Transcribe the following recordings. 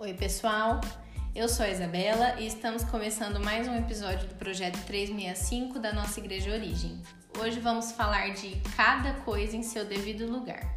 Oi, pessoal. Eu sou a Isabela e estamos começando mais um episódio do projeto 365 da nossa Igreja Origem. Hoje vamos falar de cada coisa em seu devido lugar.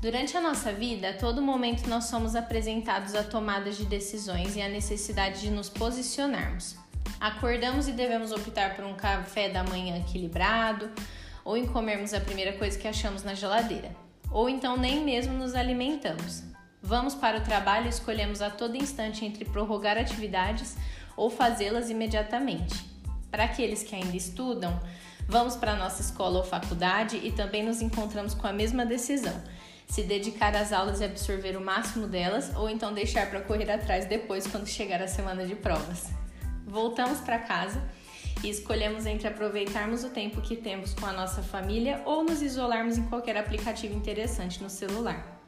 Durante a nossa vida, a todo momento nós somos apresentados a tomadas de decisões e a necessidade de nos posicionarmos. Acordamos e devemos optar por um café da manhã equilibrado, ou em comermos a primeira coisa que achamos na geladeira, ou então nem mesmo nos alimentamos. Vamos para o trabalho e escolhemos a todo instante entre prorrogar atividades ou fazê-las imediatamente. Para aqueles que ainda estudam, vamos para a nossa escola ou faculdade e também nos encontramos com a mesma decisão: se dedicar às aulas e absorver o máximo delas, ou então deixar para correr atrás depois quando chegar a semana de provas voltamos para casa e escolhemos entre aproveitarmos o tempo que temos com a nossa família ou nos isolarmos em qualquer aplicativo interessante no celular.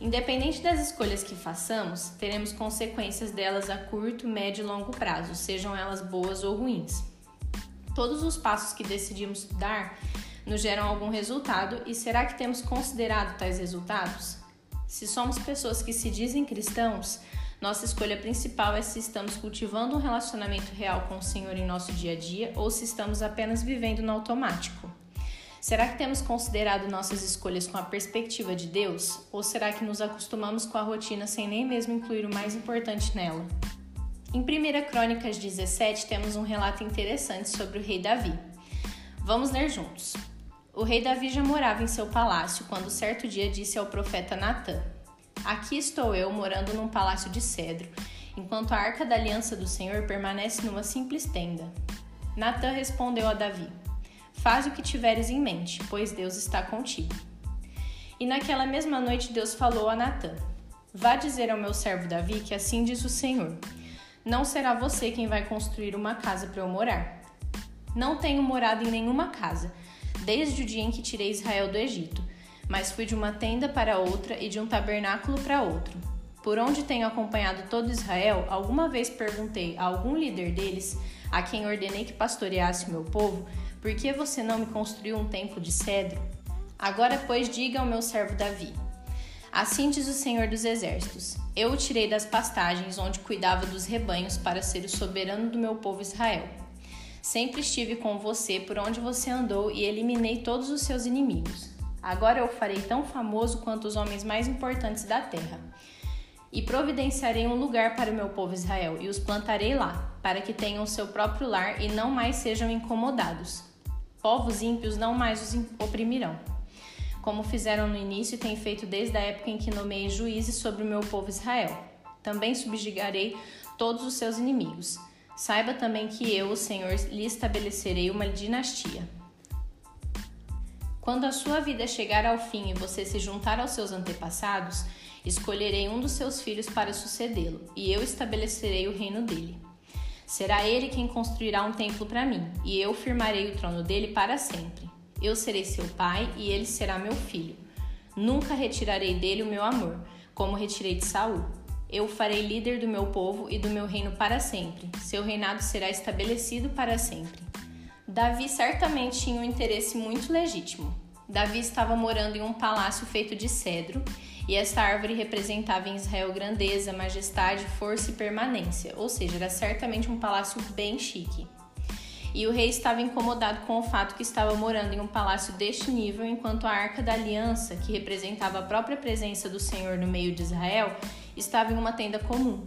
Independente das escolhas que façamos, teremos consequências delas a curto, médio e longo prazo, sejam elas boas ou ruins. Todos os passos que decidimos dar nos geram algum resultado e será que temos considerado tais resultados? Se somos pessoas que se dizem cristãos, nossa escolha principal é se estamos cultivando um relacionamento real com o Senhor em nosso dia a dia ou se estamos apenas vivendo no automático. Será que temos considerado nossas escolhas com a perspectiva de Deus? Ou será que nos acostumamos com a rotina sem nem mesmo incluir o mais importante nela? Em 1 Crônicas 17 temos um relato interessante sobre o rei Davi. Vamos ler juntos. O rei Davi já morava em seu palácio quando certo dia disse ao profeta Natã: Aqui estou eu morando num palácio de cedro, enquanto a arca da aliança do Senhor permanece numa simples tenda. Natã respondeu a Davi: Faz o que tiveres em mente, pois Deus está contigo. E naquela mesma noite Deus falou a Natã: Vá dizer ao meu servo Davi que assim diz o Senhor: Não será você quem vai construir uma casa para eu morar. Não tenho morado em nenhuma casa, desde o dia em que tirei Israel do Egito mas fui de uma tenda para outra e de um tabernáculo para outro. Por onde tenho acompanhado todo Israel, alguma vez perguntei a algum líder deles, a quem ordenei que pastoreasse o meu povo, por que você não me construiu um templo de cedro? Agora, pois, diga ao meu servo Davi: Assim diz o Senhor dos Exércitos: Eu o tirei das pastagens onde cuidava dos rebanhos para ser o soberano do meu povo Israel. Sempre estive com você por onde você andou e eliminei todos os seus inimigos. Agora eu farei tão famoso quanto os homens mais importantes da terra. E providenciarei um lugar para o meu povo Israel, e os plantarei lá, para que tenham seu próprio lar e não mais sejam incomodados. Povos ímpios não mais os oprimirão. Como fizeram no início e têm feito desde a época em que nomeei juízes sobre o meu povo Israel. Também subjugarei todos os seus inimigos. Saiba também que eu, o Senhor, lhe estabelecerei uma dinastia. Quando a sua vida chegar ao fim e você se juntar aos seus antepassados, escolherei um dos seus filhos para sucedê-lo, e eu estabelecerei o reino dele. Será ele quem construirá um templo para mim, e eu firmarei o trono dele para sempre. Eu serei seu pai e ele será meu filho. Nunca retirarei dele o meu amor, como retirei de Saul. Eu o farei líder do meu povo e do meu reino para sempre. Seu reinado será estabelecido para sempre. Davi certamente tinha um interesse muito legítimo. Davi estava morando em um palácio feito de cedro, e esta árvore representava em Israel grandeza, majestade, força e permanência, ou seja, era certamente um palácio bem chique. E o rei estava incomodado com o fato que estava morando em um palácio deste nível, enquanto a arca da aliança, que representava a própria presença do Senhor no meio de Israel, estava em uma tenda comum.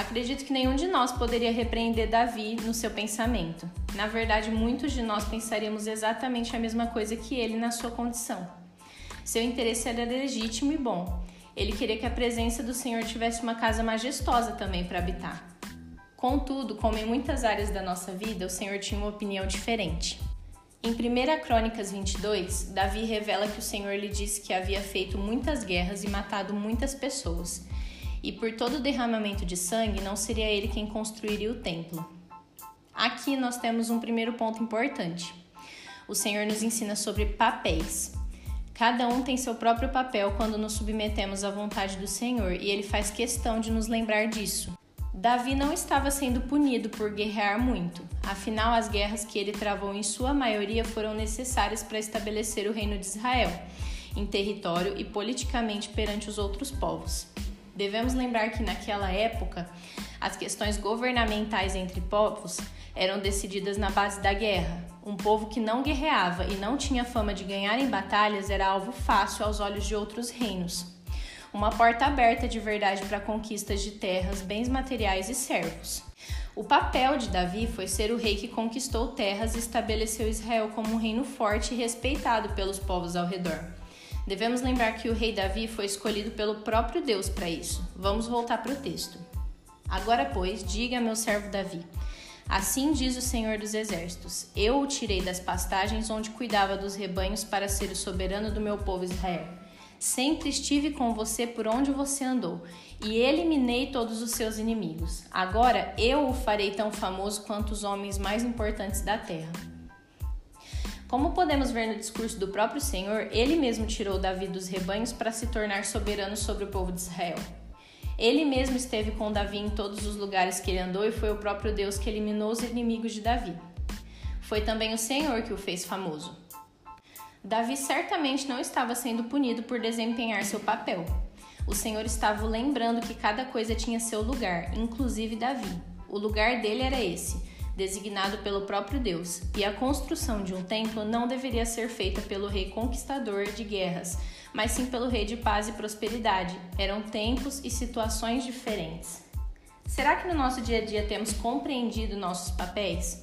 Acredito que nenhum de nós poderia repreender Davi no seu pensamento. Na verdade, muitos de nós pensaríamos exatamente a mesma coisa que ele na sua condição. Seu interesse era legítimo e bom. Ele queria que a presença do Senhor tivesse uma casa majestosa também para habitar. Contudo, como em muitas áreas da nossa vida, o Senhor tinha uma opinião diferente. Em 1 Crônicas 22, Davi revela que o Senhor lhe disse que havia feito muitas guerras e matado muitas pessoas, e por todo o derramamento de sangue não seria ele quem construiria o templo. Aqui nós temos um primeiro ponto importante. O Senhor nos ensina sobre papéis. Cada um tem seu próprio papel quando nos submetemos à vontade do Senhor e ele faz questão de nos lembrar disso. Davi não estava sendo punido por guerrear muito, afinal, as guerras que ele travou em sua maioria foram necessárias para estabelecer o reino de Israel, em território e politicamente perante os outros povos. Devemos lembrar que naquela época, as questões governamentais entre povos eram decididas na base da guerra. Um povo que não guerreava e não tinha fama de ganhar em batalhas era alvo fácil aos olhos de outros reinos uma porta aberta de verdade para conquistas de terras, bens materiais e servos. O papel de Davi foi ser o rei que conquistou terras e estabeleceu Israel como um reino forte e respeitado pelos povos ao redor. Devemos lembrar que o rei Davi foi escolhido pelo próprio Deus para isso. Vamos voltar para o texto. Agora, pois, diga a meu servo Davi: Assim diz o Senhor dos Exércitos: Eu o tirei das pastagens onde cuidava dos rebanhos para ser o soberano do meu povo Israel. Sempre estive com você por onde você andou, e eliminei todos os seus inimigos. Agora eu o farei tão famoso quanto os homens mais importantes da terra. Como podemos ver no discurso do próprio Senhor, ele mesmo tirou Davi dos rebanhos para se tornar soberano sobre o povo de Israel. Ele mesmo esteve com Davi em todos os lugares que ele andou e foi o próprio Deus que eliminou os inimigos de Davi. Foi também o Senhor que o fez famoso. Davi certamente não estava sendo punido por desempenhar seu papel. O Senhor estava lembrando que cada coisa tinha seu lugar, inclusive Davi. O lugar dele era esse, designado pelo próprio Deus, e a construção de um templo não deveria ser feita pelo rei conquistador de guerras, mas sim pelo rei de paz e prosperidade. Eram tempos e situações diferentes. Será que no nosso dia a dia temos compreendido nossos papéis?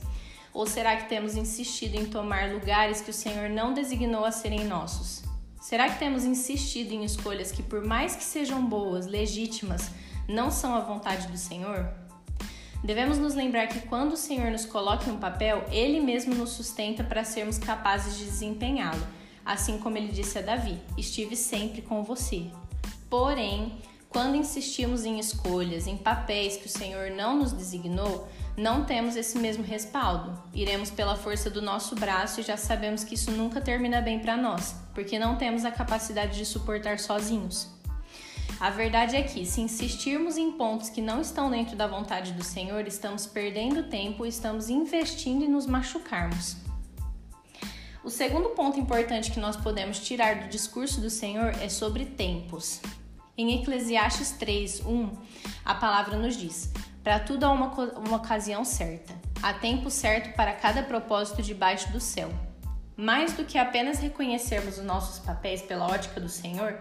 Ou será que temos insistido em tomar lugares que o Senhor não designou a serem nossos? Será que temos insistido em escolhas que, por mais que sejam boas, legítimas, não são a vontade do Senhor? Devemos nos lembrar que quando o Senhor nos coloca em um papel, Ele mesmo nos sustenta para sermos capazes de desempenhá-lo, assim como ele disse a Davi: Estive sempre com você. Porém, quando insistimos em escolhas, em papéis que o Senhor não nos designou, não temos esse mesmo respaldo. Iremos pela força do nosso braço e já sabemos que isso nunca termina bem para nós, porque não temos a capacidade de suportar sozinhos. A verdade é que, se insistirmos em pontos que não estão dentro da vontade do Senhor, estamos perdendo tempo e estamos investindo em nos machucarmos. O segundo ponto importante que nós podemos tirar do discurso do Senhor é sobre tempos. Em Eclesiastes 3, 1, a palavra nos diz: Para tudo há uma, uma ocasião certa, há tempo certo para cada propósito debaixo do céu. Mais do que apenas reconhecermos os nossos papéis pela ótica do Senhor,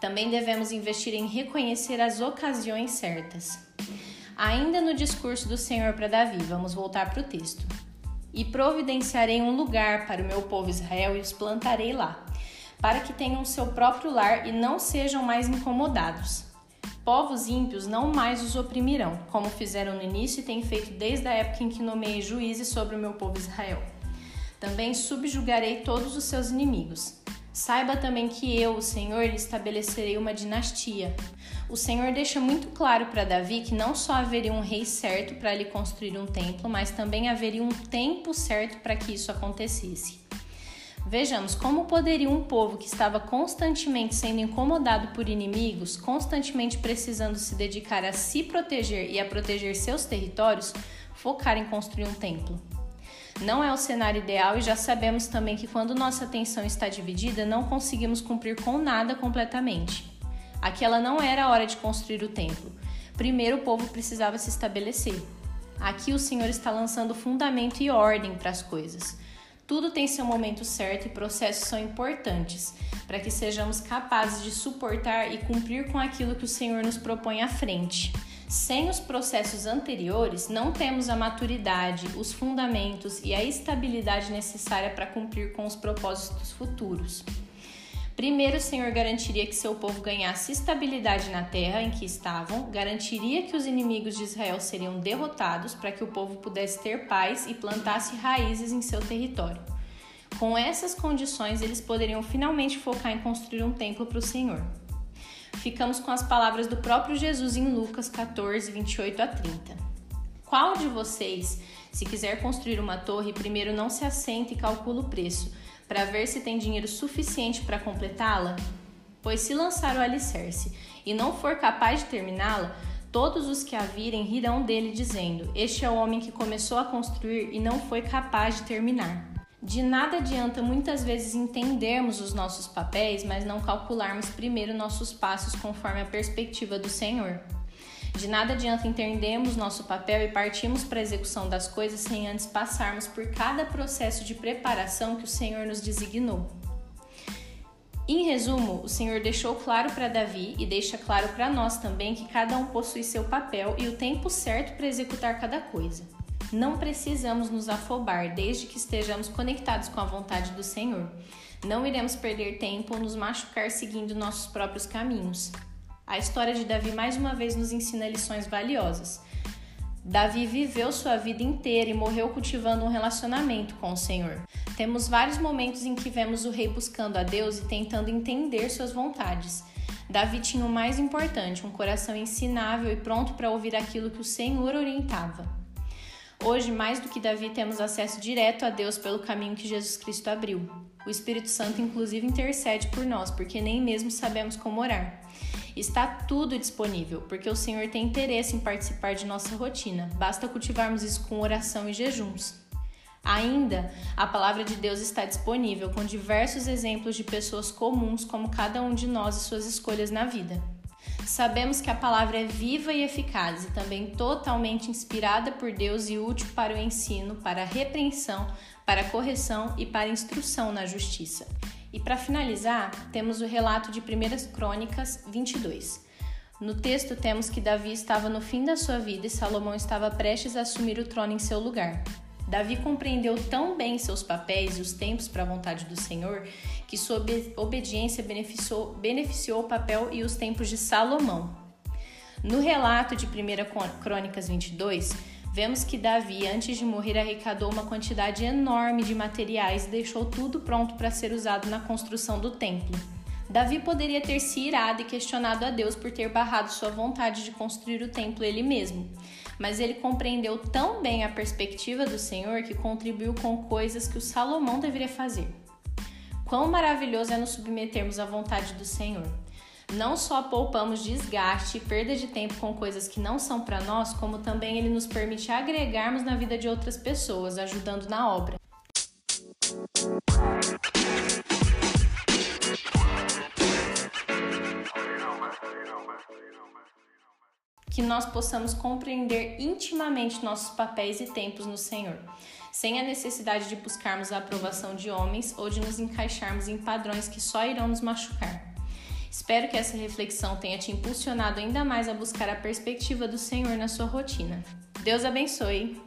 também devemos investir em reconhecer as ocasiões certas. Ainda no discurso do Senhor para Davi, vamos voltar para o texto. E providenciarei um lugar para o meu povo Israel e os plantarei lá para que tenham seu próprio lar e não sejam mais incomodados. Povos ímpios não mais os oprimirão, como fizeram no início e têm feito desde a época em que nomeei juízes sobre o meu povo Israel. Também subjugarei todos os seus inimigos. Saiba também que eu, o Senhor, lhe estabelecerei uma dinastia. O Senhor deixa muito claro para Davi que não só haveria um rei certo para lhe construir um templo, mas também haveria um tempo certo para que isso acontecesse. Vejamos como poderia um povo que estava constantemente sendo incomodado por inimigos, constantemente precisando se dedicar a se proteger e a proteger seus territórios, focar em construir um templo. Não é o cenário ideal e já sabemos também que quando nossa atenção está dividida, não conseguimos cumprir com nada completamente. Aquela não era a hora de construir o templo. Primeiro o povo precisava se estabelecer. Aqui o Senhor está lançando fundamento e ordem para as coisas. Tudo tem seu momento certo e processos são importantes para que sejamos capazes de suportar e cumprir com aquilo que o Senhor nos propõe à frente. Sem os processos anteriores, não temos a maturidade, os fundamentos e a estabilidade necessária para cumprir com os propósitos futuros. Primeiro, o Senhor garantiria que seu povo ganhasse estabilidade na terra em que estavam, garantiria que os inimigos de Israel seriam derrotados para que o povo pudesse ter paz e plantasse raízes em seu território. Com essas condições, eles poderiam finalmente focar em construir um templo para o Senhor. Ficamos com as palavras do próprio Jesus em Lucas 14, 28 a 30. Qual de vocês, se quiser construir uma torre, primeiro não se assenta e calcula o preço? para ver se tem dinheiro suficiente para completá-la? Pois se lançar o alicerce e não for capaz de terminá-la, Todos os que a virem rirão dele, dizendo: Este é o homem que começou a construir e não foi capaz de terminar. De nada adianta muitas vezes entendermos os nossos papéis, mas não calcularmos primeiro nossos passos conforme a perspectiva do Senhor. De nada adianta entendermos nosso papel e partirmos para a execução das coisas sem antes passarmos por cada processo de preparação que o Senhor nos designou. Em resumo, o Senhor deixou claro para Davi e deixa claro para nós também que cada um possui seu papel e o tempo certo para executar cada coisa. Não precisamos nos afobar desde que estejamos conectados com a vontade do Senhor. Não iremos perder tempo ou nos machucar seguindo nossos próprios caminhos. A história de Davi mais uma vez nos ensina lições valiosas. Davi viveu sua vida inteira e morreu cultivando um relacionamento com o Senhor. Temos vários momentos em que vemos o rei buscando a Deus e tentando entender suas vontades. Davi tinha o mais importante, um coração ensinável e pronto para ouvir aquilo que o Senhor orientava. Hoje, mais do que Davi, temos acesso direto a Deus pelo caminho que Jesus Cristo abriu. O Espírito Santo, inclusive, intercede por nós, porque nem mesmo sabemos como orar. Está tudo disponível, porque o Senhor tem interesse em participar de nossa rotina. Basta cultivarmos isso com oração e jejuns. Ainda, a palavra de Deus está disponível com diversos exemplos de pessoas comuns, como cada um de nós e suas escolhas na vida. Sabemos que a palavra é viva e eficaz e também totalmente inspirada por Deus e útil para o ensino, para a repreensão, para a correção e para a instrução na justiça. E para finalizar, temos o relato de 1 Crônicas 22. No texto temos que Davi estava no fim da sua vida e Salomão estava prestes a assumir o trono em seu lugar. Davi compreendeu tão bem seus papéis e os tempos para a vontade do Senhor que sua obediência beneficiou, beneficiou o papel e os tempos de Salomão. No relato de 1 Crônicas 22, vemos que Davi, antes de morrer, arrecadou uma quantidade enorme de materiais e deixou tudo pronto para ser usado na construção do templo. Davi poderia ter se irado e questionado a Deus por ter barrado sua vontade de construir o templo ele mesmo, mas ele compreendeu tão bem a perspectiva do Senhor que contribuiu com coisas que o Salomão deveria fazer. Quão maravilhoso é nos submetermos à vontade do Senhor. Não só poupamos desgaste e perda de tempo com coisas que não são para nós, como também ele nos permite agregarmos na vida de outras pessoas, ajudando na obra. Que nós possamos compreender intimamente nossos papéis e tempos no Senhor, sem a necessidade de buscarmos a aprovação de homens ou de nos encaixarmos em padrões que só irão nos machucar. Espero que essa reflexão tenha te impulsionado ainda mais a buscar a perspectiva do Senhor na sua rotina. Deus abençoe!